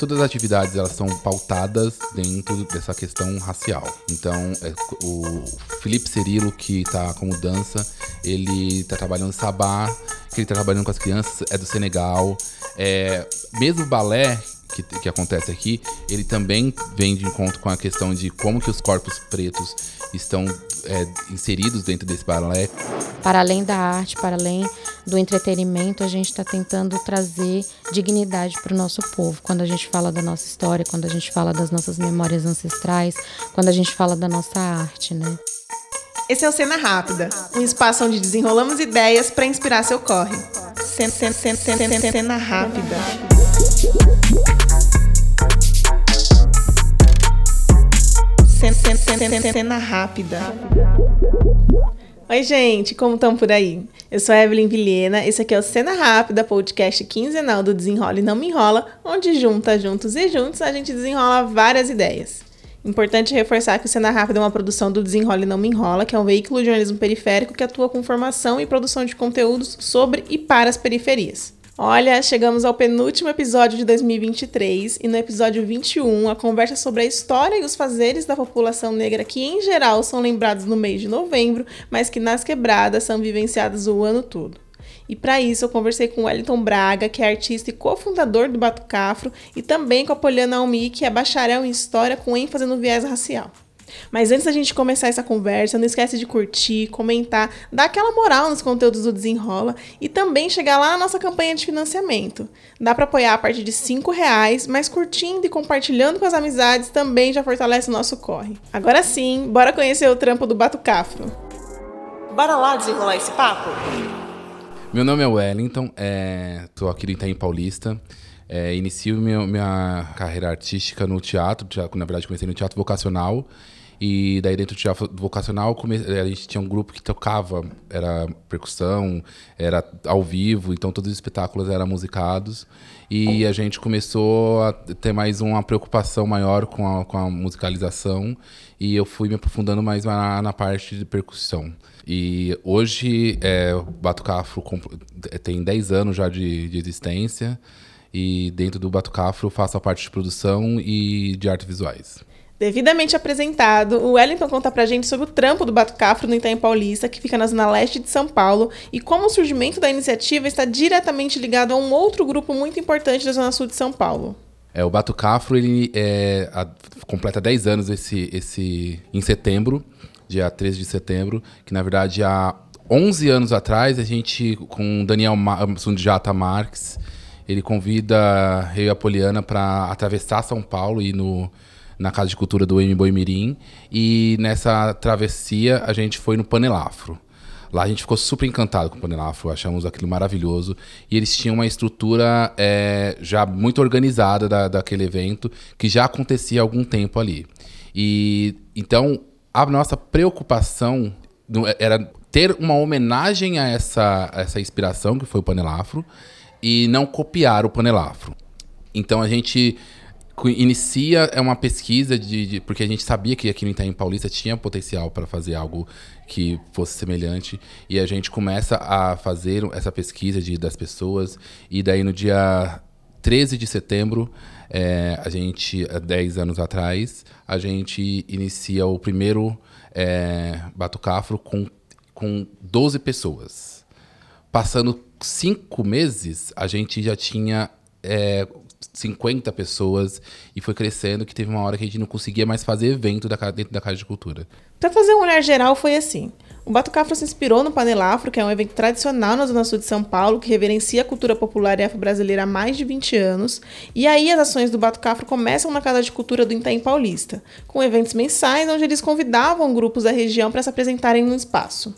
todas as atividades elas são pautadas dentro dessa questão racial. Então, é, o Felipe Cirilo, que está como dança, ele está trabalhando sabá, que ele está trabalhando com as crianças, é do Senegal. É, mesmo balé, que, que, acontece aqui, ele também vem de encontro com a questão de como que os corpos pretos estão é, inseridos dentro desse balé. Para além da arte, para além do entretenimento, a gente está tentando trazer dignidade para o nosso povo. Quando a gente fala da nossa história, quando a gente fala das nossas memórias ancestrais, quando a gente fala da nossa arte, né? Esse é o Cena Rápida, um espaço onde desenrolamos ideias para inspirar seu corre. Cena, cena, cena, cena, cena Rápida. Cena rápida. Oi, gente, como estão por aí? Eu sou a Evelyn Vilhena, esse aqui é o Cena Rápida, podcast quinzenal do Desenrola e Não Me Enrola, onde junta, juntos e juntos a gente desenrola várias ideias. Importante reforçar que o Cena Rápida é uma produção do Desenrola e Não Me Enrola, que é um veículo de jornalismo periférico que atua com formação e produção de conteúdos sobre e para as periferias. Olha, chegamos ao penúltimo episódio de 2023 e no episódio 21 a conversa sobre a história e os fazeres da população negra que em geral são lembrados no mês de novembro, mas que nas quebradas são vivenciados o ano todo. E para isso eu conversei com Wellington Braga, que é artista e cofundador do Batucafro, e também com a Poliana Almi, que é bacharel em História com ênfase no viés racial. Mas antes da gente começar essa conversa, não esquece de curtir, comentar, dar aquela moral nos conteúdos do Desenrola e também chegar lá na nossa campanha de financiamento. Dá para apoiar a partir de cinco reais, mas curtindo e compartilhando com as amizades também já fortalece o nosso corre. Agora sim, bora conhecer o trampo do Batucafro. Bora lá desenrolar esse papo? Meu nome é Wellington, estou é, aqui no Itaim Paulista. É, inicio minha, minha carreira artística no teatro, na verdade comecei no teatro vocacional. E daí dentro do teatro vocacional a gente tinha um grupo que tocava, era percussão, era ao vivo, então todos os espetáculos eram musicados. E a gente começou a ter mais uma preocupação maior com a, com a musicalização e eu fui me aprofundando mais na, na parte de percussão. E hoje é, Batucafro tem 10 anos já de, de existência e dentro do Batucafro faço a parte de produção e de artes visuais. Devidamente apresentado, o Wellington conta pra gente sobre o trampo do Batucafro no Itaim Paulista, que fica na zona leste de São Paulo, e como o surgimento da iniciativa está diretamente ligado a um outro grupo muito importante da zona sul de São Paulo. É, o Batucafro ele é, a, completa 10 anos esse, esse, em setembro dia 13 de setembro, que na verdade há 11 anos atrás a gente, com Daniel Sundjata Marques, ele convida eu e a Poliana para atravessar São Paulo e no na Casa de Cultura do M Boi Mirim e nessa travessia a gente foi no Panelafro. Lá a gente ficou super encantado com o Panelafro, achamos aquilo maravilhoso. E eles tinham uma estrutura é, já muito organizada da, daquele evento, que já acontecia há algum tempo ali. E então a nossa preocupação era ter uma homenagem a essa, a essa inspiração que foi o panelafro e não copiar o panelafro. Então a gente inicia é uma pesquisa de, de, porque a gente sabia que aqui no Itaim Paulista tinha potencial para fazer algo que fosse semelhante e a gente começa a fazer essa pesquisa de, das pessoas e daí no dia 13 de setembro é, a gente, há 10 anos atrás, a gente inicia o primeiro é, Batucafro com, com 12 pessoas. Passando cinco meses, a gente já tinha é, 50 pessoas e foi crescendo que teve uma hora que a gente não conseguia mais fazer evento da, dentro da Casa de Cultura. Para fazer um olhar geral foi assim. O Batucafro se inspirou no Panelafro, que é um evento tradicional na Zona Sul de São Paulo, que reverencia a cultura popular e afro-brasileira há mais de 20 anos. E aí as ações do Batucafro começam na Casa de Cultura do Itaim Paulista, com eventos mensais onde eles convidavam grupos da região para se apresentarem no espaço.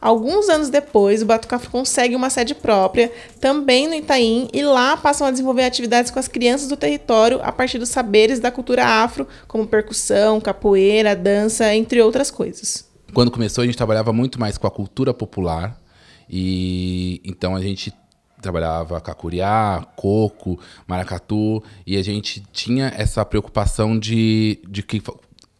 Alguns anos depois, o Batucafro consegue uma sede própria, também no Itaim, e lá passam a desenvolver atividades com as crianças do território a partir dos saberes da cultura afro, como percussão, capoeira, dança, entre outras coisas. Quando começou, a gente trabalhava muito mais com a cultura popular, e então a gente trabalhava cacuriá, coco, maracatu, e a gente tinha essa preocupação de, de que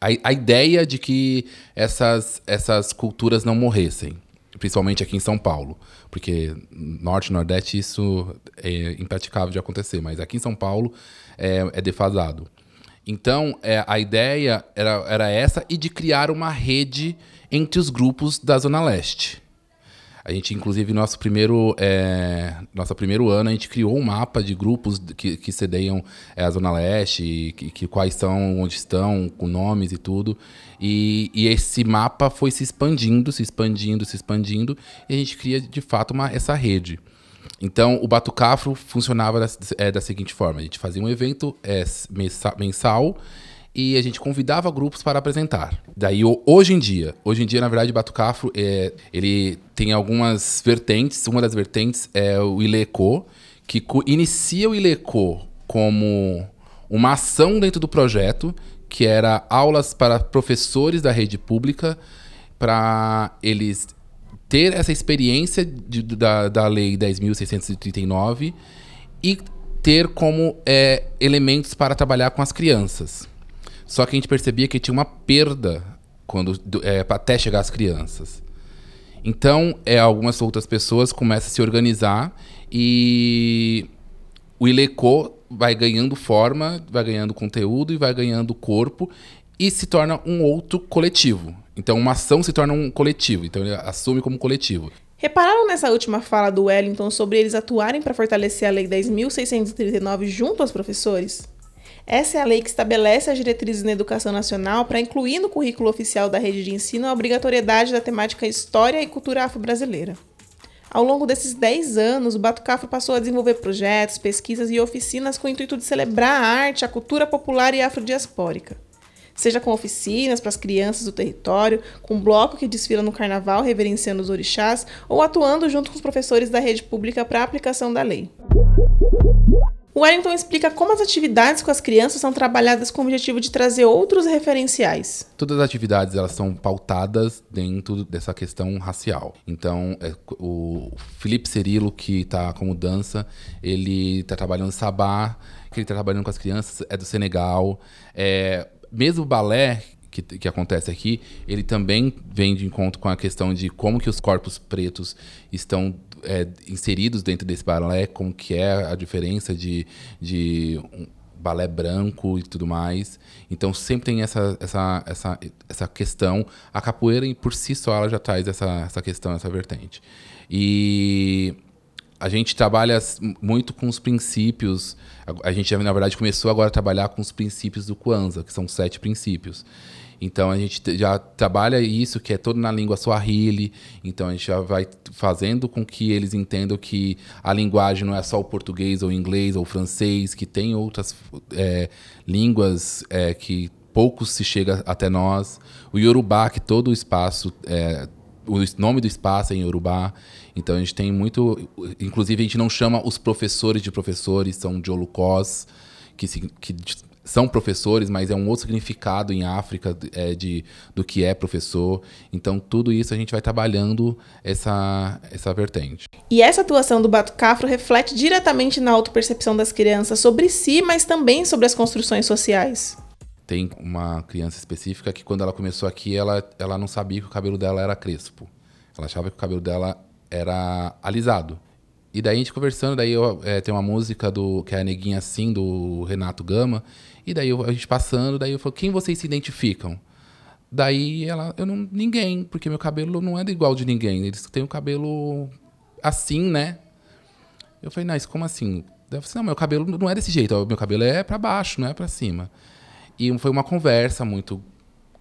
a, a ideia de que essas, essas culturas não morressem. Principalmente aqui em São Paulo, porque norte e nordeste isso é impraticável de acontecer, mas aqui em São Paulo é, é defasado. Então, é, a ideia era, era essa e de criar uma rede entre os grupos da Zona Leste. A gente, inclusive, nosso primeiro, é, nosso primeiro ano, a gente criou um mapa de grupos que, que é, a Zona Leste, que, que, quais são, onde estão, com nomes e tudo. E, e, esse mapa foi se expandindo, se expandindo, se expandindo, e a gente cria, de fato, uma, essa rede. Então, o Batucafro funcionava da, é, da seguinte forma: a gente fazia um evento é, mensal e a gente convidava grupos para apresentar. Daí, hoje em dia, hoje em dia, na verdade, Batucafro, é, ele tem algumas vertentes. Uma das vertentes é o Ileco, que inicia o Ileco como uma ação dentro do projeto, que era aulas para professores da rede pública, para eles ter essa experiência de, da, da Lei 10.639 e ter como é, elementos para trabalhar com as crianças. Só que a gente percebia que tinha uma perda quando é, até chegar às crianças. Então, é, algumas outras pessoas começam a se organizar e o Ileco vai ganhando forma, vai ganhando conteúdo e vai ganhando corpo e se torna um outro coletivo. Então, uma ação se torna um coletivo. Então, ele assume como coletivo. Repararam nessa última fala do Wellington sobre eles atuarem para fortalecer a Lei 10.639 junto aos professores? Essa é a lei que estabelece as diretrizes na educação nacional para incluir no currículo oficial da rede de ensino a obrigatoriedade da temática História e Cultura Afro-Brasileira. Ao longo desses 10 anos, o Batucafo passou a desenvolver projetos, pesquisas e oficinas com o intuito de celebrar a arte, a cultura popular e afrodiaspórica seja com oficinas para as crianças do território, com bloco que desfila no carnaval reverenciando os orixás, ou atuando junto com os professores da rede pública para a aplicação da lei. O Wellington explica como as atividades com as crianças são trabalhadas com o objetivo de trazer outros referenciais. Todas as atividades elas são pautadas dentro dessa questão racial. Então, é, o Felipe Cerilo, que está como dança, ele está trabalhando sabá, que ele está trabalhando com as crianças, é do Senegal. É, mesmo o balé que, que, acontece aqui, ele também vem de encontro com a questão de como que os corpos pretos estão é, inseridos dentro desse balé, como que é a diferença de, de um balé branco e tudo mais. Então sempre tem essa, essa, essa, essa questão. A capoeira, por si só, ela já traz essa, essa questão, essa vertente. E a gente trabalha muito com os princípios. A gente, na verdade, começou agora a trabalhar com os princípios do Kwanzaa, que são sete princípios. Então a gente já trabalha isso, que é todo na língua Swahili. Então a gente já vai fazendo com que eles entendam que a linguagem não é só o português ou inglês ou francês, que tem outras é, línguas é, que poucos se chega até nós. O Yorubá, que todo o espaço, é, o nome do espaço é em Yorubá. Então a gente tem muito. Inclusive a gente não chama os professores de professores, são de Olukós, que, que são professores, mas é um outro significado em África é, de, do que é professor. Então, tudo isso a gente vai trabalhando essa, essa vertente. E essa atuação do Bato Cafro reflete diretamente na autopercepção das crianças sobre si, mas também sobre as construções sociais. Tem uma criança específica que, quando ela começou aqui, ela, ela não sabia que o cabelo dela era crespo. Ela achava que o cabelo dela era alisado. E daí a gente conversando, daí eu, é, tem uma música do que é a Neguinha Assim, do Renato Gama, e daí eu, a gente passando, daí eu falo, quem vocês se identificam? Daí ela, eu não, ninguém, porque meu cabelo não é igual de ninguém. Eles têm o cabelo assim, né? Eu falei, mas como assim? Daí eu falei, não, meu cabelo não é desse jeito, meu cabelo é para baixo, não é para cima. E foi uma conversa muito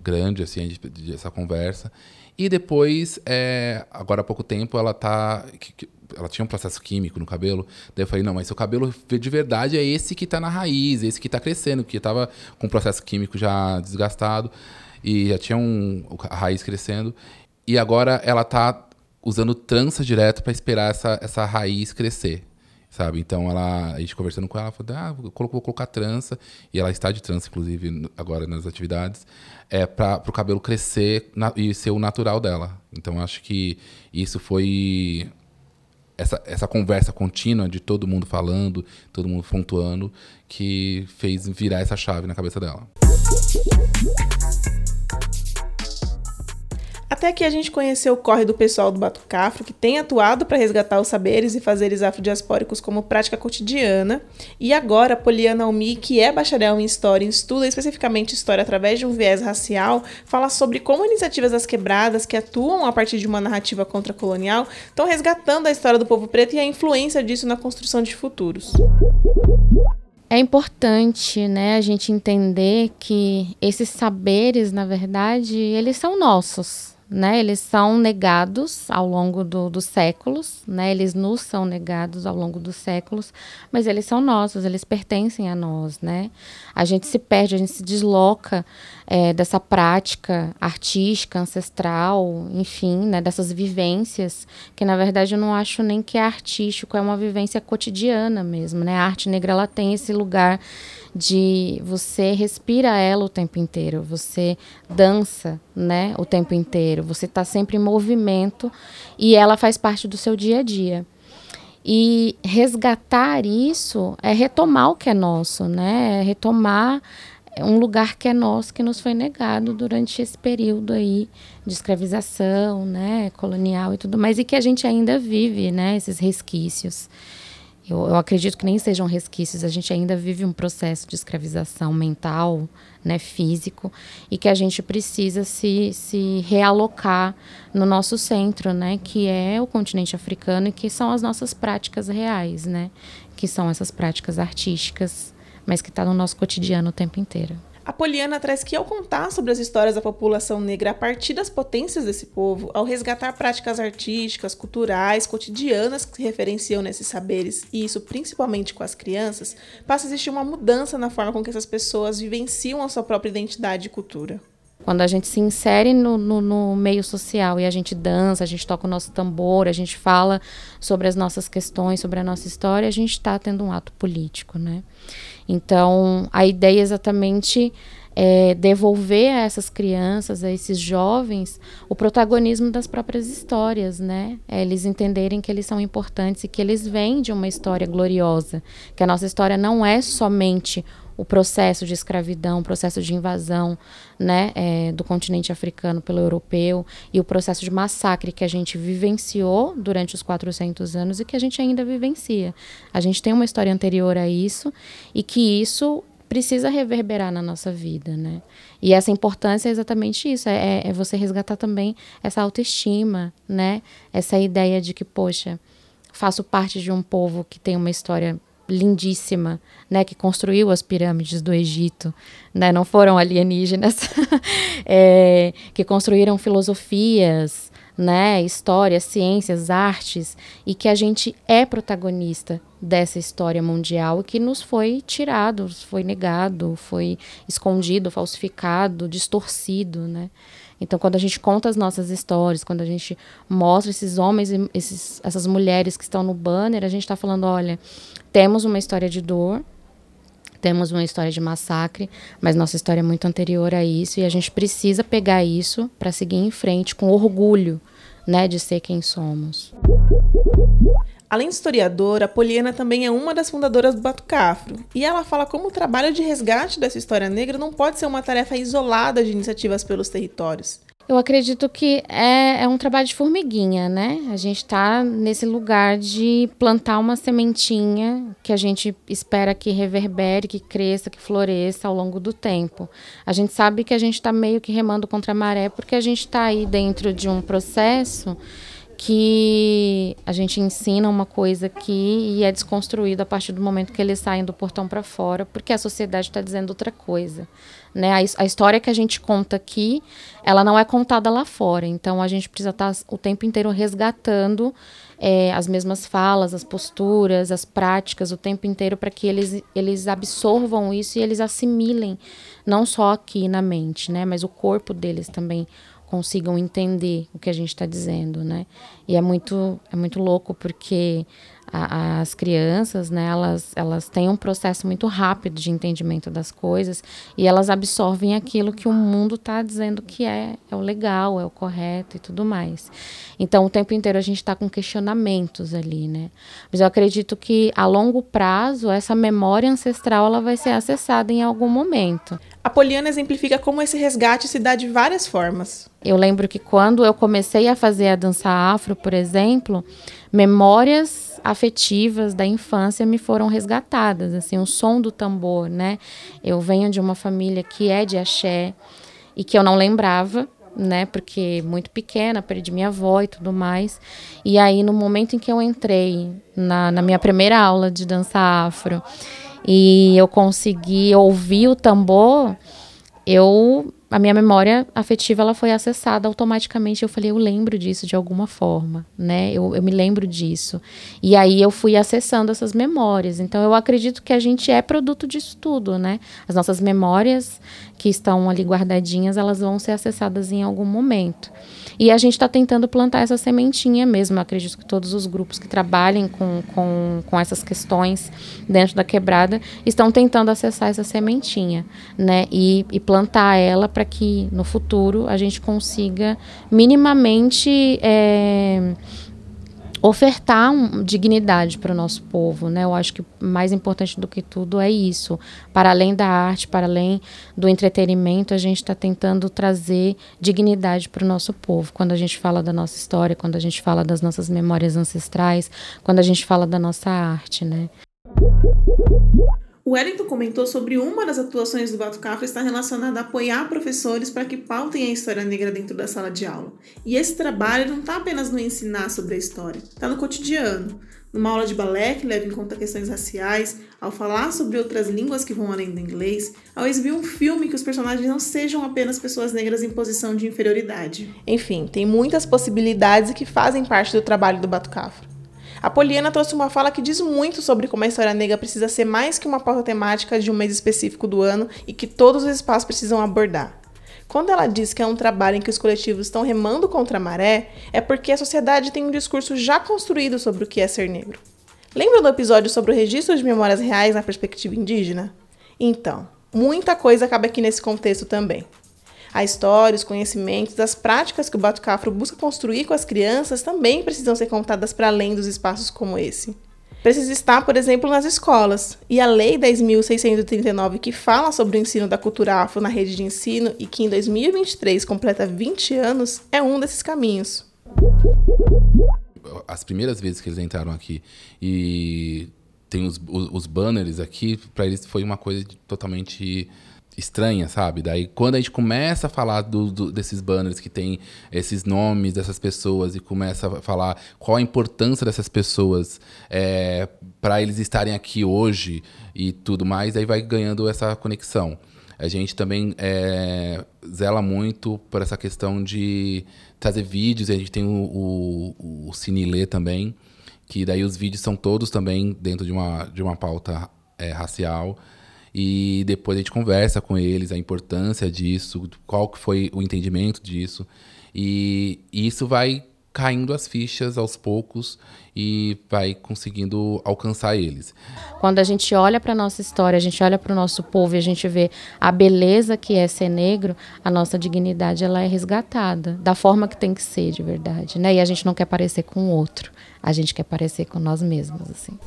grande, assim, essa conversa. E depois, é, agora há pouco tempo, ela tá ela tinha um processo químico no cabelo. Daí eu falei, não, mas seu cabelo de verdade é esse que está na raiz, esse que está crescendo, que estava com o processo químico já desgastado e já tinha um, a raiz crescendo. E agora ela está usando trança direto para esperar essa, essa raiz crescer sabe? Então ela, a gente conversando com ela, falou, ah, vou colocar trança, e ela está de trança, inclusive, agora nas atividades, é para o cabelo crescer na, e ser o natural dela. Então acho que isso foi essa, essa conversa contínua de todo mundo falando, todo mundo pontuando, que fez virar essa chave na cabeça dela. Até aqui a gente conheceu o corre do pessoal do Batucafro, que tem atuado para resgatar os saberes e fazeres afrodiaspóricos como prática cotidiana. E agora, Poliana Almi, que é bacharel em História e estuda especificamente História através de um viés racial, fala sobre como iniciativas das quebradas, que atuam a partir de uma narrativa contra-colonial, estão resgatando a história do povo preto e a influência disso na construção de futuros. É importante, né, a gente entender que esses saberes, na verdade, eles são nossos, né? Eles são negados ao longo do, dos séculos, né? Eles nos são negados ao longo dos séculos, mas eles são nossos, eles pertencem a nós, né? A gente se perde, a gente se desloca é, dessa prática artística, ancestral, enfim, né? Dessas vivências, que na verdade eu não acho nem que é artístico, é uma vivência cotidiana mesmo, né? A arte negra, ela tem esse lugar de você respira ela o tempo inteiro, você dança, né, o tempo inteiro, você está sempre em movimento e ela faz parte do seu dia a dia. E resgatar isso é retomar o que é nosso, né? É retomar um lugar que é nosso, que nos foi negado durante esse período aí de escravização, né, colonial e tudo mais, e que a gente ainda vive, né, esses resquícios. Eu, eu, acredito que nem sejam resquícios, a gente ainda vive um processo de escravização mental, né, físico, e que a gente precisa se, se realocar no nosso centro, né, que é o continente africano e que são as nossas práticas reais, né, que são essas práticas artísticas, mas que está no nosso cotidiano o tempo inteiro. A Poliana traz que, ao contar sobre as histórias da população negra a partir das potências desse povo, ao resgatar práticas artísticas, culturais, cotidianas que se referenciam nesses saberes, e isso principalmente com as crianças, passa a existir uma mudança na forma com que essas pessoas vivenciam a sua própria identidade e cultura. Quando a gente se insere no, no, no, meio social e a gente dança, a gente toca o nosso tambor, a gente fala sobre as nossas questões, sobre a nossa história, a gente está tendo um ato político, né? Então, a ideia é exatamente é devolver a essas crianças, a esses jovens, o protagonismo das próprias histórias, né? É eles entenderem que eles são importantes e que eles vêm de uma história gloriosa, que a nossa história não é somente o processo de escravidão, o processo de invasão né, é, do continente africano pelo europeu e o processo de massacre que a gente vivenciou durante os 400 anos e que a gente ainda vivencia. A gente tem uma história anterior a isso e que isso precisa reverberar na nossa vida, né? E essa importância é exatamente isso, é, é você resgatar também essa autoestima, né? Essa ideia de que, poxa, faço parte de um povo que tem uma história lindíssima, né, que construiu as pirâmides do Egito, né, não foram alienígenas, é, que construíram filosofias, né, histórias, ciências, artes, e que a gente é protagonista dessa história mundial que nos foi tirado, foi negado, foi escondido, falsificado, distorcido, né? Então, quando a gente conta as nossas histórias, quando a gente mostra esses homens e esses, essas mulheres que estão no banner, a gente está falando, olha, temos uma história de dor, temos uma história de massacre, mas nossa história é muito anterior a isso e a gente precisa pegar isso para seguir em frente com orgulho, né, de ser quem somos. Além de historiadora, Poliana também é uma das fundadoras do Batucafro, e ela fala como o trabalho de resgate dessa história negra não pode ser uma tarefa isolada de iniciativas pelos territórios. Eu acredito que é, é um trabalho de formiguinha, né? A gente está nesse lugar de plantar uma sementinha que a gente espera que reverbere, que cresça, que floresça ao longo do tempo. A gente sabe que a gente está meio que remando contra a maré porque a gente está aí dentro de um processo que a gente ensina uma coisa aqui e é desconstruído a partir do momento que eles saem do portão para fora, porque a sociedade está dizendo outra coisa. Né? A, a, história que a gente conta aqui, ela não é contada lá fora. Então a gente precisa estar tá o tempo inteiro resgatando é, as mesmas falas, as posturas, as práticas, o tempo inteiro para que eles, eles absorvam isso e eles assimilem, não só aqui na mente, né? mas o corpo deles também consigam entender o que a gente está dizendo, né? E é muito, é muito louco porque as crianças, né, elas, elas têm um processo muito rápido de entendimento das coisas e elas absorvem aquilo que o mundo está dizendo que é, é o legal, é o correto e tudo mais. Então, o tempo inteiro a gente está com questionamentos ali, né? Mas eu acredito que a longo prazo essa memória ancestral ela vai ser acessada em algum momento. A Poliana exemplifica como esse resgate se dá de várias formas. Eu lembro que quando eu comecei a fazer a dança afro, por exemplo, memórias afetivas da infância me foram resgatadas, assim, o som do tambor, né? Eu venho de uma família que é de axé e que eu não lembrava, né? Porque muito pequena, perdi minha avó e tudo mais. E aí, no momento em que eu entrei na, na minha primeira aula de dança afro e eu consegui ouvir o tambor, eu a minha memória afetiva ela foi acessada automaticamente. Eu falei, eu lembro disso de alguma forma, né? Eu, eu me lembro disso. E aí eu fui acessando essas memórias. Então eu acredito que a gente é produto disso tudo, né? As nossas memórias que estão ali guardadinhas, elas vão ser acessadas em algum momento. E a gente está tentando plantar essa sementinha mesmo. Eu acredito que todos os grupos que trabalhem com, com, com essas questões dentro da quebrada estão tentando acessar essa sementinha, né? E, e plantar ela para que no futuro a gente consiga minimamente. É, ofertar um, dignidade para o nosso povo, né? Eu acho que mais importante do que tudo é isso. Para além da arte, para além do entretenimento, a gente está tentando trazer dignidade para o nosso povo. Quando a gente fala da nossa história, quando a gente fala das nossas memórias ancestrais, quando a gente fala da nossa arte, né? Wellington comentou sobre uma das atuações do Batucafra estar relacionada a apoiar professores para que pautem a história negra dentro da sala de aula. E esse trabalho não está apenas no ensinar sobre a história, está no cotidiano. Numa aula de balé que leva em conta questões raciais, ao falar sobre outras línguas que vão além do inglês, ao exibir um filme que os personagens não sejam apenas pessoas negras em posição de inferioridade. Enfim, tem muitas possibilidades que fazem parte do trabalho do Batucafra. A Poliana trouxe uma fala que diz muito sobre como a história negra precisa ser mais que uma pauta temática de um mês específico do ano e que todos os espaços precisam abordar. Quando ela diz que é um trabalho em que os coletivos estão remando contra a maré, é porque a sociedade tem um discurso já construído sobre o que é ser negro. Lembra do episódio sobre o registro de memórias reais na perspectiva indígena? Então, muita coisa acaba aqui nesse contexto também. A história, os conhecimentos, as práticas que o Batucafro busca construir com as crianças também precisam ser contadas para além dos espaços como esse. Precisa estar, por exemplo, nas escolas. E a Lei 10.639, que fala sobre o ensino da cultura afro na rede de ensino e que em 2023 completa 20 anos, é um desses caminhos. As primeiras vezes que eles entraram aqui e tem os, os, os banners aqui, para eles foi uma coisa totalmente estranha, sabe? Daí quando a gente começa a falar do, do, desses banners que tem esses nomes dessas pessoas e começa a falar qual a importância dessas pessoas é, para eles estarem aqui hoje e tudo mais, aí vai ganhando essa conexão. A gente também é, zela muito por essa questão de trazer vídeos, a gente tem o, o, o Cinelê também, que daí os vídeos são todos também dentro de uma, de uma pauta é, racial e depois a gente conversa com eles a importância disso, qual que foi o entendimento disso. E, e isso vai caindo as fichas aos poucos e vai conseguindo alcançar eles. Quando a gente olha para nossa história, a gente olha para o nosso povo e a gente vê a beleza que é ser negro, a nossa dignidade ela é resgatada da forma que tem que ser de verdade, né? E a gente não quer parecer com o outro, a gente quer parecer com nós mesmos assim.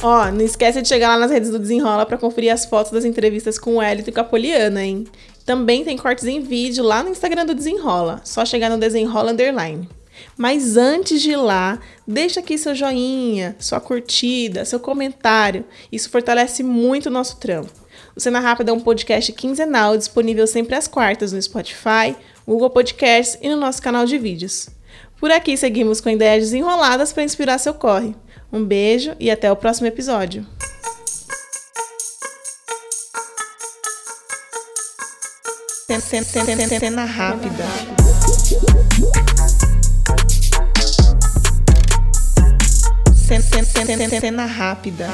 Ó, não esquece de chegar lá nas redes do Desenrola para conferir as fotos das entrevistas com o Elito e com a Poliana, hein? Também tem cortes em vídeo lá no Instagram do Desenrola. Só chegar no Desenrola Underline. Mas antes de ir lá, deixa aqui seu joinha, sua curtida, seu comentário. Isso fortalece muito o nosso trampo. O Cena Rápida é um podcast quinzenal disponível sempre às quartas no Spotify, Google Podcasts e no nosso canal de vídeos. Por aqui seguimos com ideias desenroladas para inspirar seu corre. Um beijo e até o próximo episódio. Cena rápida. Cena rápida.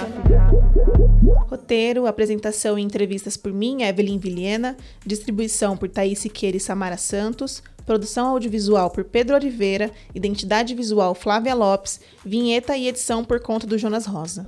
Roteiro, apresentação e entrevistas por mim, Evelyn Vilhena. Distribuição por Thaís Siqueira e Samara Santos. Produção audiovisual por Pedro Oliveira, identidade visual Flávia Lopes, vinheta e edição por conta do Jonas Rosa.